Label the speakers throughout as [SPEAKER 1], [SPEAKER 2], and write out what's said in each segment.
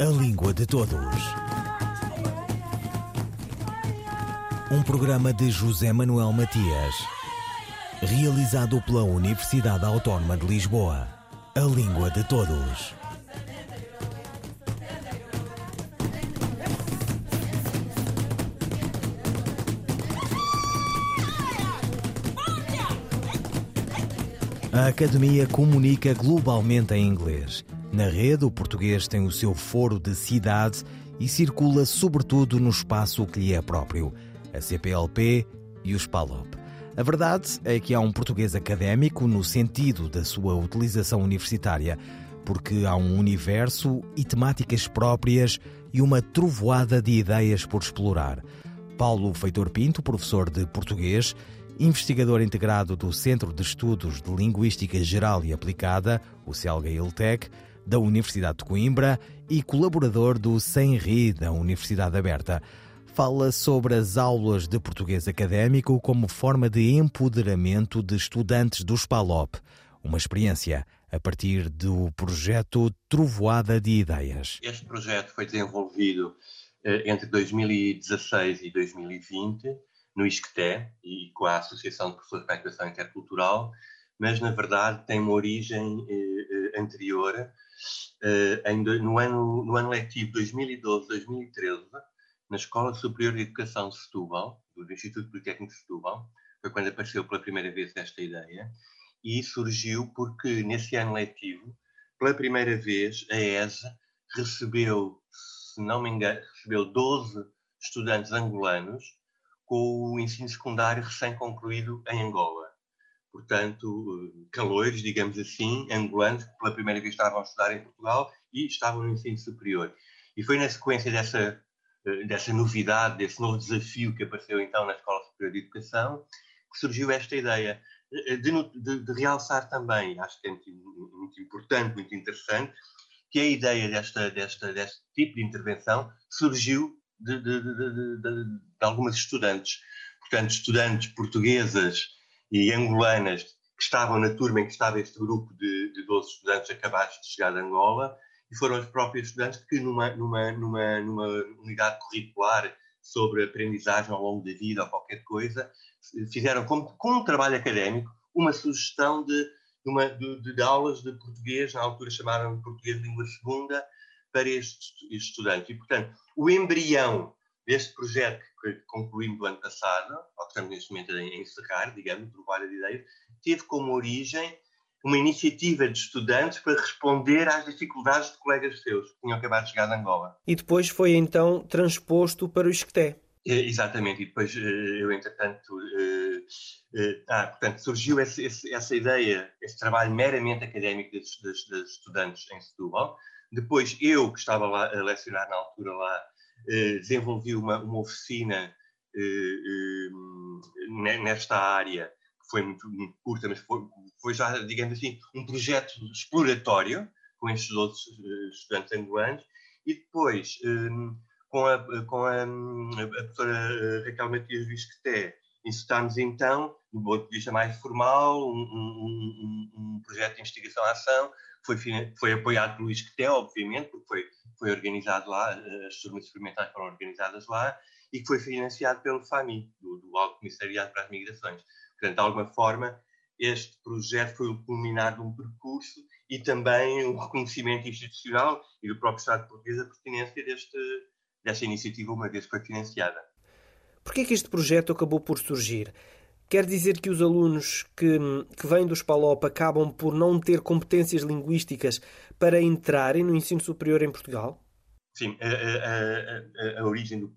[SPEAKER 1] A Língua de Todos. Um programa de José Manuel Matias, realizado pela Universidade Autónoma de Lisboa. A Língua de Todos. A Academia comunica globalmente em inglês. Na rede, o português tem o seu foro de cidade e circula sobretudo no espaço que lhe é próprio, a CPLP e o SPALOP. A verdade é que há um português académico no sentido da sua utilização universitária, porque há um universo e temáticas próprias e uma trovoada de ideias por explorar. Paulo Feitor Pinto, professor de português, investigador integrado do Centro de Estudos de Linguística Geral e Aplicada, o CELGA-ILTEC, da Universidade de Coimbra e colaborador do SENRI da Universidade Aberta. Fala sobre as aulas de português académico como forma de empoderamento de estudantes do SPALOP, uma experiência a partir do projeto Trovoada de Ideias.
[SPEAKER 2] Este projeto foi desenvolvido eh, entre 2016 e 2020 no ISCTE e com a Associação de Professores para a Educação Intercultural, mas na verdade tem uma origem eh, eh anterior. Eh, no, ano, no ano letivo 2012-2013, na Escola Superior de Educação de Setúbal, do Instituto Politécnico de Setúbal, foi quando apareceu pela primeira vez esta ideia, e surgiu porque nesse ano letivo, pela primeira vez, a ESA recebeu, se não me engano, recebeu 12 estudantes angolanos com o ensino secundário recém-concluído em Angola. Portanto, calores, digamos assim, angolanos, que pela primeira vez estavam a estudar em Portugal e estavam no ensino superior. E foi na sequência dessa, eh, dessa novidade, desse novo desafio que apareceu então na Escola Superior de Educação, que surgiu esta ideia eh, de, de, de realçar também, acho que é muito, muito, importante, muito interessante, que a ideia desta, desta, deste tipo de intervenção surgiu de, de, de, de, algumas estudantes. Portanto, estudantes portuguesas e angolanas que estavam na turma em que estava este grupo de, de 12 estudantes acabados de chegar de Angola e foram as próprias estudantes que numa, numa, numa, numa unidade curricular sobre aprendizagem ao longo da vida ou qualquer coisa, fizeram como, como um trabalho académico uma sugestão de, de, uma, de, de aulas de português, na altura chamaram de português de língua segunda, para estes, estes estudantes. E, portanto, o embrião deste projeto que concluímos no ano passado, ou que estamos neste momento a encerrar, digamos, por várias ideias, teve como origem uma iniciativa de estudantes para responder às dificuldades de colegas seus que tinham acabado de chegar de Angola.
[SPEAKER 3] E depois foi então transposto para o Isqueté.
[SPEAKER 2] É, exatamente, e depois eh, eu, entretanto, eh, eh, ah, portanto, surgiu esse, esse, essa ideia, esse trabalho meramente académico dos, estudantes em Setúbal, depois, eu, que estava lá a lecionar na altura lá, desenvolvi uma, uma oficina eh, eh, nesta área, que foi muito, muito curta, mas foi, foi, já, digamos assim, um projeto exploratório com estes outros estudantes angolanos, e depois, com a, com a, a professora Raquel Matias Visqueté, incitámos então, do ponto de vista mais formal, um, um, um, um projeto de investigação-ação foi, foi apoiado pelo ISCTE, obviamente, porque foi, foi organizado lá, eh, as turmas experimentais foram organizadas lá, e que foi financiado pelo FAMI, do, do Alto Comissariado para as Migrações. Portanto, de alguma forma, este projeto foi o culminar de um percurso e também um reconhecimento institucional e do próprio Estado português a pertinência deste, desta iniciativa, uma vez que foi financiada.
[SPEAKER 3] Por que é que este projeto acabou por surgir? Quer dizer que os alunos que, que vêm do SPALOP acabam por não ter competências linguísticas para entrarem no ensino superior em Portugal?
[SPEAKER 2] Sim, a, a, a, a origem do,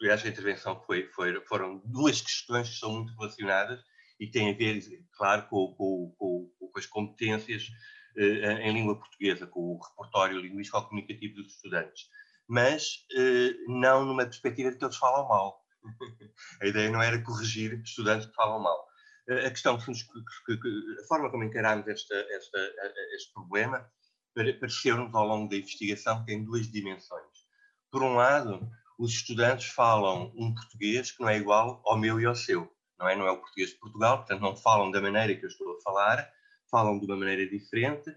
[SPEAKER 2] desta intervenção foi, foi, foram duas questões que são muito relacionadas e têm a ver, claro, com, com, com, com as competências eh, em língua portuguesa, com o repertório linguístico-comunicativo dos estudantes, mas eh, não numa perspectiva de que eles falam mal a ideia não era corrigir estudantes que falam mal. A questão, a forma como encaramos esta, esta, este problema pareceu-nos ao longo da investigação que tem duas dimensões. Por um lado, os estudantes falam um português que não é igual ao meu e ao seu. Não é, não é o português de Portugal, portanto não falam da maneira que eu estou a falar, falam de uma maneira diferente,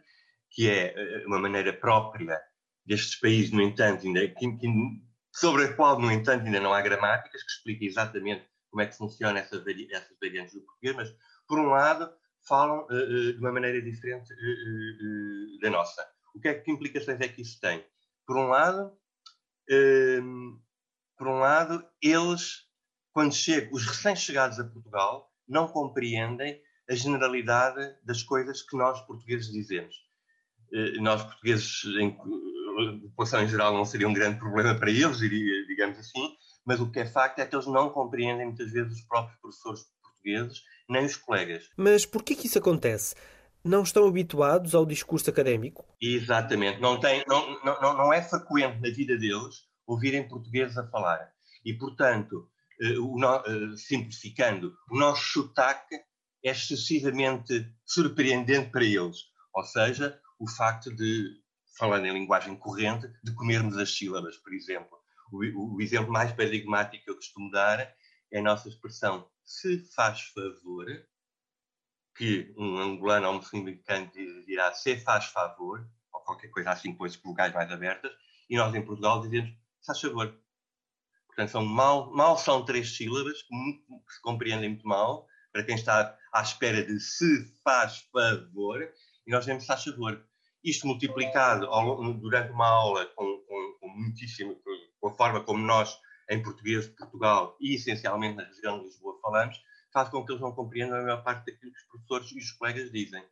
[SPEAKER 2] que é eh, uma maneira própria destes países, no entanto, ainda, que, que, sobre a qual, no entanto, ainda não há gramáticas que expliquem exatamente como é que funciona essa vari, essas variantes do português, mas, por um lado, falam uh, uh, de uma maneira diferente uh, da nossa. O que, é, que implicações é que isso tem? Por um lado, ehm, por um lado, eles, quando chegam, os recém-chegados a Portugal, não compreendem a generalidade das coisas que nós portugueses dizemos. Nós portugueses, em população em geral, não seria um grande problema para eles, digamos assim, mas o que é facto é que eles não compreendem muitas vezes os próprios professores portugueses, nem os colegas.
[SPEAKER 3] Mas por que isso acontece? Não estão habituados ao discurso académico?
[SPEAKER 2] Exatamente. Não, tem, não, não, não é frequente na vida deles ouvirem português a falar. E, portanto, eh, eh, simplificando, o nosso sotaque é excessivamente surpreendente para eles. Ou seja, o facto de, falando em linguagem corrente, de comermos as sílabas, por exemplo. O, o exemplo mais paradigmático que eu costumo dar é a nossa expressão se faz favor, que um angolano ou um moçambicano dirá se faz favor, ou qualquer coisa assim com as vogais mais abertas, e nós em Portugal dizemos se faz favor. Portanto, são mal, mal são três sílabas que, muito, que se compreendem muito mal para quem está à espera de se faz favor, e nós dizemos se faz favor. Isto multiplicado ao, durante uma aula com, com, com muitíssimo, com a forma como nós, em português de Portugal e essencialmente na região de Lisboa, falamos, faz com que eles não compreendam a maior parte daquilo que os professores e os colegas dizem.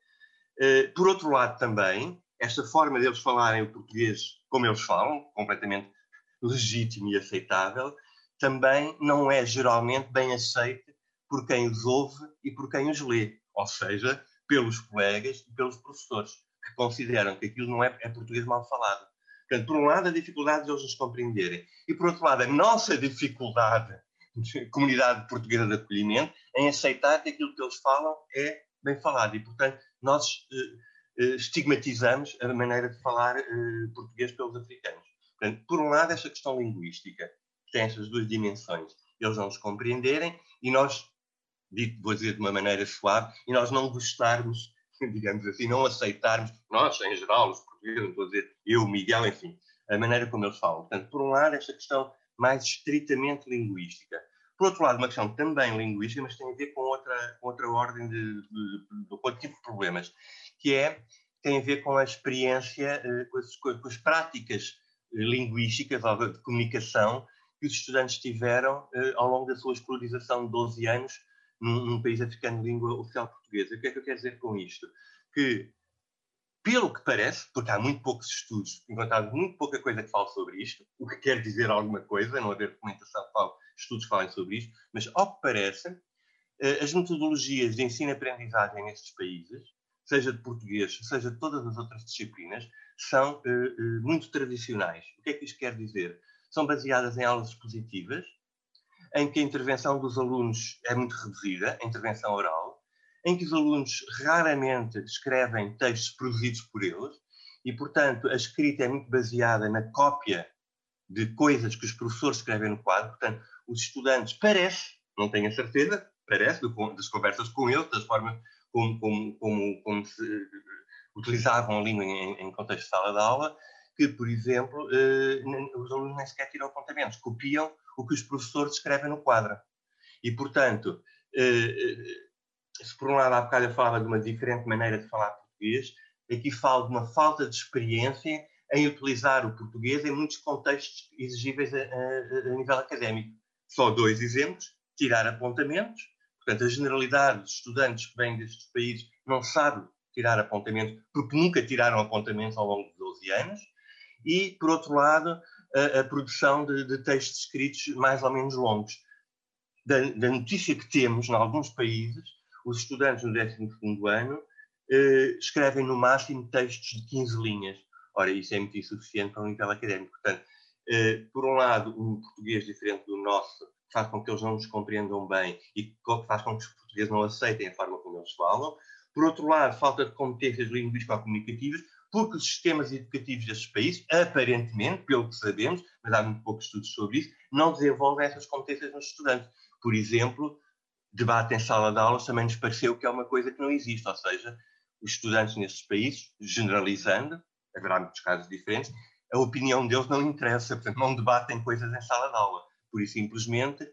[SPEAKER 2] Eh, por outro lado, também, esta forma deles falarem o português como eles falam, completamente legítimo e aceitável, também não é geralmente bem aceite por quem os ouve e por quem os lê, ou seja, pelos colegas e pelos professores, que consideram que aquilo não é, é português mal falado. Portanto, por um lado, a dificuldade de eles nos compreenderem. E, por outro lado, a nossa dificuldade, comunidade portuguesa de acolhimento, em aceitar que aquilo que eles falam é bem falado. E, portanto, nós eh, eh, estigmatizamos a maneira de falar eh, português pelos africanos. Portanto, por um lado, esta questão linguística, que tem estas duas dimensões, eles não nos compreenderem e nós, vou dizer de uma maneira suave, e nós não gostarmos, digamos assim, não aceitarmos, nós, em geral, os português, não estou a dizer eu, Miguel, enfim, a maneira como eles falam. Portanto, por um lado, esta questão mais estritamente linguística. Por outro lado, uma questão também linguística, mas tem a ver com outra, com outra ordem de, de, de, outro tipo de problemas, que é, tem a ver com a experiência, eh, com as, com as práticas eh, linguísticas de comunicação que os estudantes tiveram eh, ao longo da sua escolarização de 12 anos num, num país africano de língua oficial portuguesa. O que é que eu quero dizer com isto? Que pelo que parece, porque há muito poucos estudos, encontrado muito pouca coisa que fale sobre isto, o que quer dizer alguma coisa, não haver documentação que fale, estudos que falem sobre isto, mas ao que parece, eh, as metodologias de ensino-aprendizagem nestes países, seja de português, seja de todas as outras disciplinas, são uh, uh, muito tradicionais. O que é que isto quer dizer? São baseadas em aulas expositivas, em que a intervenção dos alunos é muito reduzida, a intervenção oral, em que os alunos raramente escrevem textos produzidos por eles e, portanto, a escrita é muito baseada na cópia de coisas que os professores escrevem no quadro. Portanto, os estudantes parece, não tenho a certeza, parece, das conversas com eles, das formas como, como, como, como se utilizavam a língua em, em, contexto de sala de aula, que, por exemplo, eh, os alunos nem sequer tiram apontamentos, copiam o que os professores escrevem no quadro. E, portanto, eh, se por um lado há bocado eu falava de uma diferente maneira de falar português, aqui falo de uma falta de experiência em utilizar o português em muitos contextos exigíveis a, a, a nível académico. Só dois exemplos: tirar apontamentos. Portanto, a generalidade dos estudantes que vêm destes países não sabe tirar apontamentos porque nunca tiraram apontamentos ao longo de 12 anos. E, por outro lado, a, a produção de, de, textos escritos mais ou menos longos. Da, da notícia que temos em alguns países, os estudantes no 12 ano eh, escrevem no máximo textos de 15 linhas. Ora, isso é muito insuficiente para um nível académico. Portanto, eh, por um lado, um português diferente do nosso faz com que eles não nos compreendam bem e faz com que os portugueses não aceitem a forma como eles falam. Por outro lado, falta de competências linguístico-comunicativas, porque os sistemas educativos destes países, aparentemente, pelo que sabemos, mas há muito poucos estudos sobre isso, não desenvolvem essas competências nos estudantes. Por exemplo, debate em sala de aulas também nos pareceu que é uma coisa que não existe, ou seja, os estudantes nestes países, generalizando, haverá muitos casos diferentes, a opinião deles não interessa, portanto, não debatem coisas em sala de aula. Por isso, simplesmente,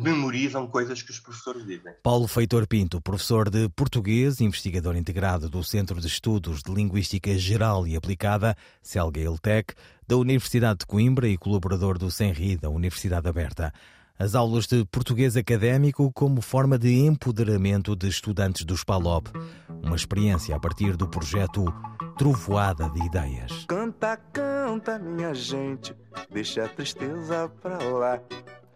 [SPEAKER 2] memorizam coisas que os professores dizem.
[SPEAKER 1] Paulo Feitor Pinto, professor de português, investigador integrado do Centro de Estudos de Linguística Geral e Aplicada, CELGA-ILTEC, da Universidade de Coimbra e colaborador do SENRI, da Universidade Aberta. As aulas de português académico como forma de empoderamento de estudantes do SPALOP. Uma experiência a partir do projeto Trovoada de Ideias.
[SPEAKER 4] Canta, canta, minha gente, deixa a tristeza pra lá.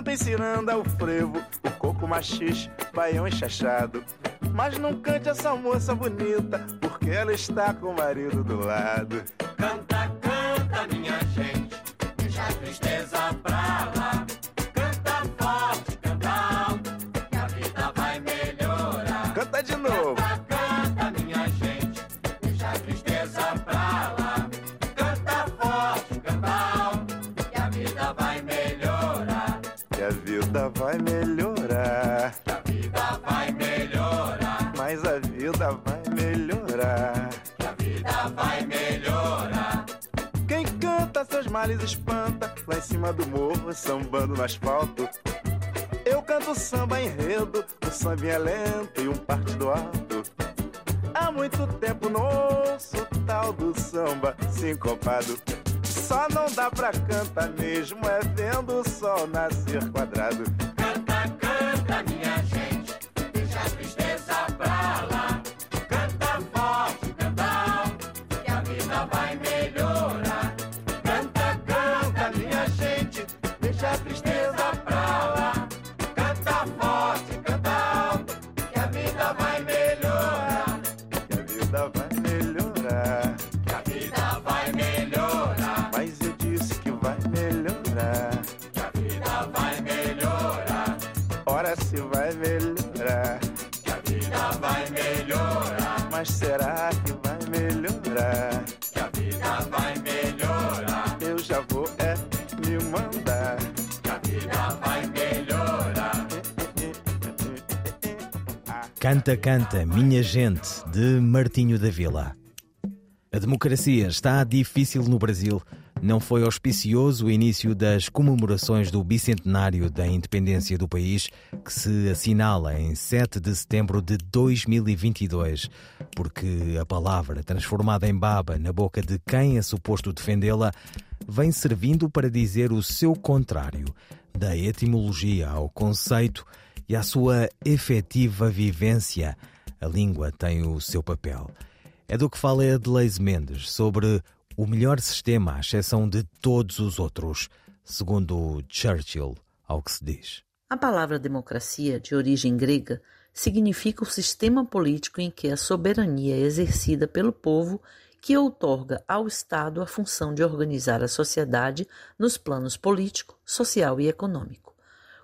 [SPEAKER 4] Cantem ciranda, o frevo, o coco machixe, baião enxachado. Mas não cante essa moça bonita, porque ela está com o marido do lado.
[SPEAKER 5] Canta, canta, minha
[SPEAKER 4] no asfalto. Eu canto samba enredo, o samba é lento e um partido alto. Há muito tempo não ouço tal do samba sincopado. Só não dá pra cantar mesmo, é vendo o sol nascer quadrado.
[SPEAKER 5] Canta, canta, minha
[SPEAKER 4] Ora se vai melhorar.
[SPEAKER 5] Que a vida vai melhorar.
[SPEAKER 4] Mas será que vai melhorar?
[SPEAKER 5] Que a vida vai melhorar.
[SPEAKER 4] Eu já vou é me mandar.
[SPEAKER 5] Que a vida vai melhorar.
[SPEAKER 1] Canta, canta, minha gente, de Martinho da Vila. A democracia está difícil no Brasil. Não foi auspicioso o início das comemorações do bicentenário da independência do país, que se assinala em 7 de setembro de 2022, porque a palavra transformada em baba na boca de quem é suposto defendê-la vem servindo para dizer o seu contrário, da etimologia ao conceito e à sua efetiva vivência. A língua tem o seu papel. É do que fala Edleise Mendes sobre o melhor sistema, à exceção de todos os outros, segundo Churchill, ao que se diz.
[SPEAKER 6] A palavra democracia, de origem grega, significa o sistema político em que a soberania é exercida pelo povo que outorga ao Estado a função de organizar a sociedade nos planos político, social e econômico.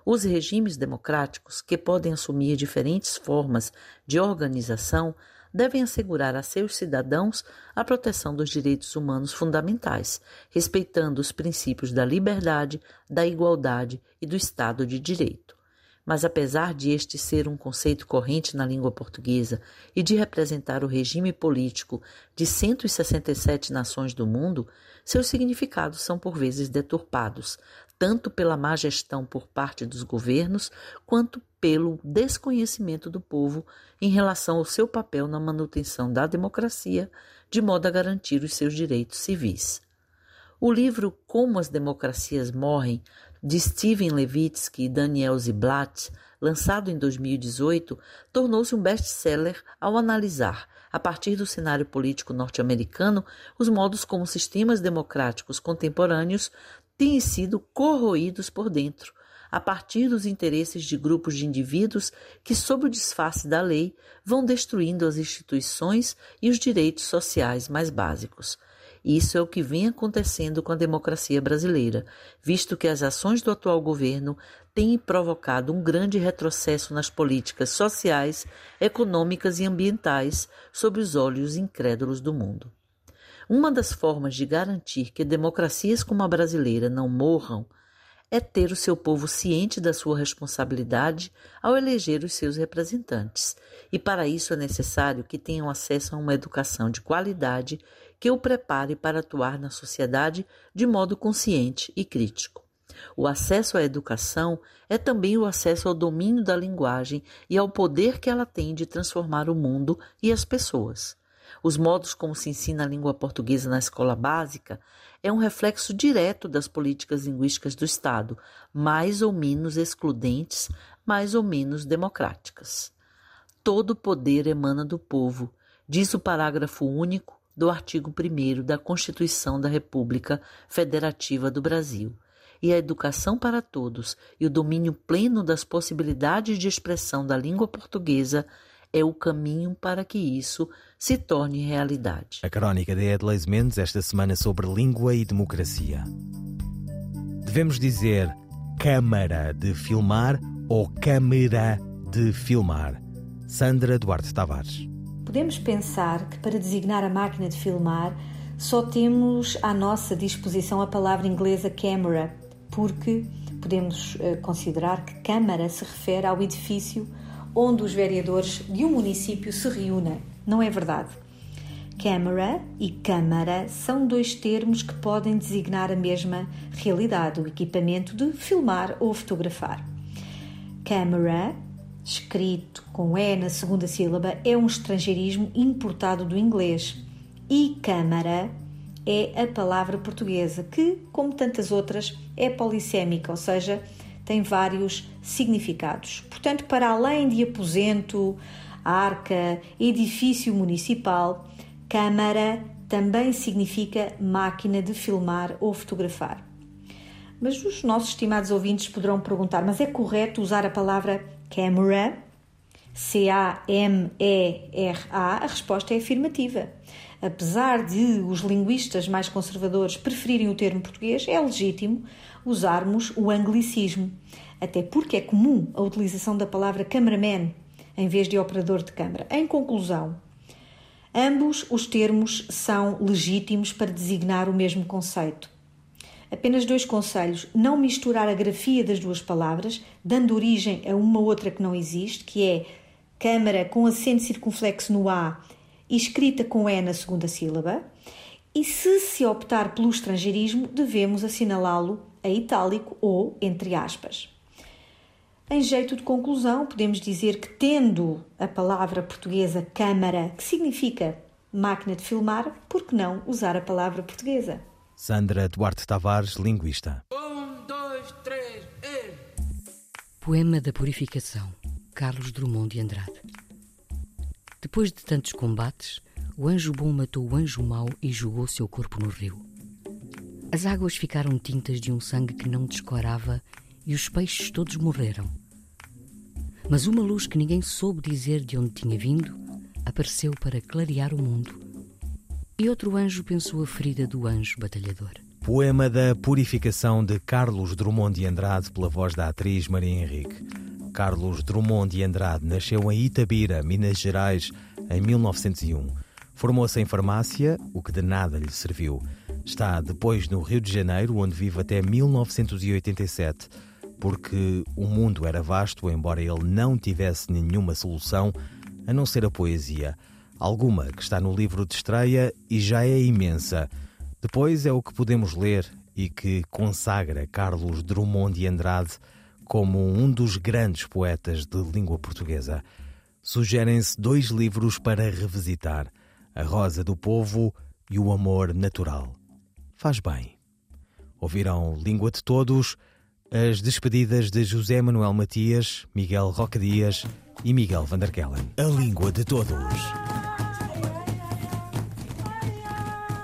[SPEAKER 6] Os regimes democráticos, que podem assumir diferentes formas de organização, devem assegurar a seus cidadãos a proteção dos direitos humanos fundamentais, respeitando os princípios da liberdade, da igualdade e do Estado de Direito. Mas apesar de este ser um conceito corrente na língua portuguesa e de representar o regime político de 167 nações do mundo, seus significados são por vezes deturpados, tanto pela má gestão por parte dos governos, quanto pelo desconhecimento do povo em relação ao seu papel na manutenção da democracia, de modo a garantir os seus direitos civis. O livro Como as Democracias Morrem, de Steven Levitsky e Daniel Ziblatt, lançado em 2018, tornou-se um best-seller ao analisar, a partir do cenário político norte-americano, os modos como sistemas democráticos contemporâneos têm sido corroídos por dentro, a partir dos interesses de grupos de indivíduos que, sob o disfarce da lei, vão destruindo as instituições e os direitos sociais mais básicos. Isso é o que vem acontecendo com a democracia brasileira, visto que as ações do atual governo têm provocado um grande retrocesso nas políticas sociais, econômicas e ambientais sob os olhos incrédulos do mundo. Uma das formas de garantir que democracias como a brasileira não morram é ter o seu povo ciente da sua responsabilidade ao eleger os seus representantes, e para isso é necessário que tenham acesso a uma educação de qualidade que o prepare para atuar na sociedade de modo consciente e crítico. O acesso à educação é também o acesso ao domínio da linguagem e ao poder que ela tem de transformar o mundo e as pessoas. Os modos como se ensina a língua portuguesa na escola básica é um reflexo direto das políticas linguísticas do Estado, mais ou menos excludentes, mais ou menos democráticas. Todo poder emana do povo, diz o parágrafo único do artigo 1 da Constituição da República Federativa do Brasil. E a educação para todos e o domínio pleno das possibilidades de expressão da língua portuguesa é o caminho para que isso se torne realidade.
[SPEAKER 1] A crónica de Edleis Mendes esta semana sobre língua e democracia. Devemos dizer câmara de filmar ou câmera de filmar? Sandra Duarte Tavares.
[SPEAKER 7] Podemos pensar que para designar a máquina de filmar só temos à nossa disposição a palavra inglesa camera, porque podemos uh, considerar que câmara se refere ao edifício onde os vereadores de um município se reúnem. Não é verdade. Câmara e câmara são dois termos que podem designar a mesma realidade, o equipamento de filmar ou fotografar. Câmara, escrito com E na segunda sílaba, é um estrangeirismo importado do inglês. E câmara é a palavra portuguesa, que, como tantas outras, é polissémica, ou seja, tem vários significados. Portanto, para além de aposento, arca, edifício municipal, câmara também significa máquina de filmar ou fotografar. Mas os nossos estimados ouvintes poderão perguntar: mas é correto usar a palavra camera? C-A-M-E-R-A? A resposta é afirmativa. Apesar de os linguistas mais conservadores preferirem o termo português, é legítimo usarmos o anglicismo, até porque é comum a utilização da palavra cameraman em vez de operador de câmara. Em conclusão, ambos os termos são legítimos para designar o mesmo conceito. Apenas dois conselhos: não misturar a grafia das duas palavras, dando origem a uma outra que não existe, que é câmara com acento circunflexo no A e escrita com E na segunda sílaba. E se se optar pelo estrangeirismo, devemos assinalá-lo a itálico ou entre aspas. Em jeito de conclusão, podemos dizer que, tendo a palavra portuguesa câmara, que significa máquina de filmar, por que não usar a palavra portuguesa?
[SPEAKER 1] Sandra Duarte Tavares, linguista.
[SPEAKER 5] Um, dois, três, e...
[SPEAKER 8] Poema da Purificação, Carlos Drummond de Andrade. Depois de tantos combates, o anjo bom matou o anjo mau e jogou seu corpo no rio. As águas ficaram tintas de um sangue que não descorava e os peixes todos morreram. Mas uma luz que ninguém soube dizer de onde tinha vindo apareceu para clarear o mundo. E outro anjo pensou a ferida do anjo batalhador.
[SPEAKER 1] Poema da Purificação de Carlos Drummond de Andrade pela voz da atriz Maria Henrique. Carlos Drummond de Andrade nasceu em Itabira, Minas Gerais, em 1901. Formou-se em farmácia, o que de nada lhe serviu. Está depois no Rio de Janeiro, onde vive até 1987, porque o mundo era vasto, embora ele não tivesse nenhuma solução a não ser a poesia. Alguma que está no livro de estreia e já é imensa. Depois é o que podemos ler e que consagra Carlos Drummond de Andrade como um dos grandes poetas de língua portuguesa. Sugerem-se dois livros para revisitar: A Rosa do Povo e O Amor Natural faz bem. Ouviram Língua de Todos, as despedidas de José Manuel Matias, Miguel Roque Dias e Miguel Vanderkellen. A Língua de Todos.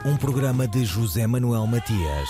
[SPEAKER 1] Um programa de José Manuel Matias,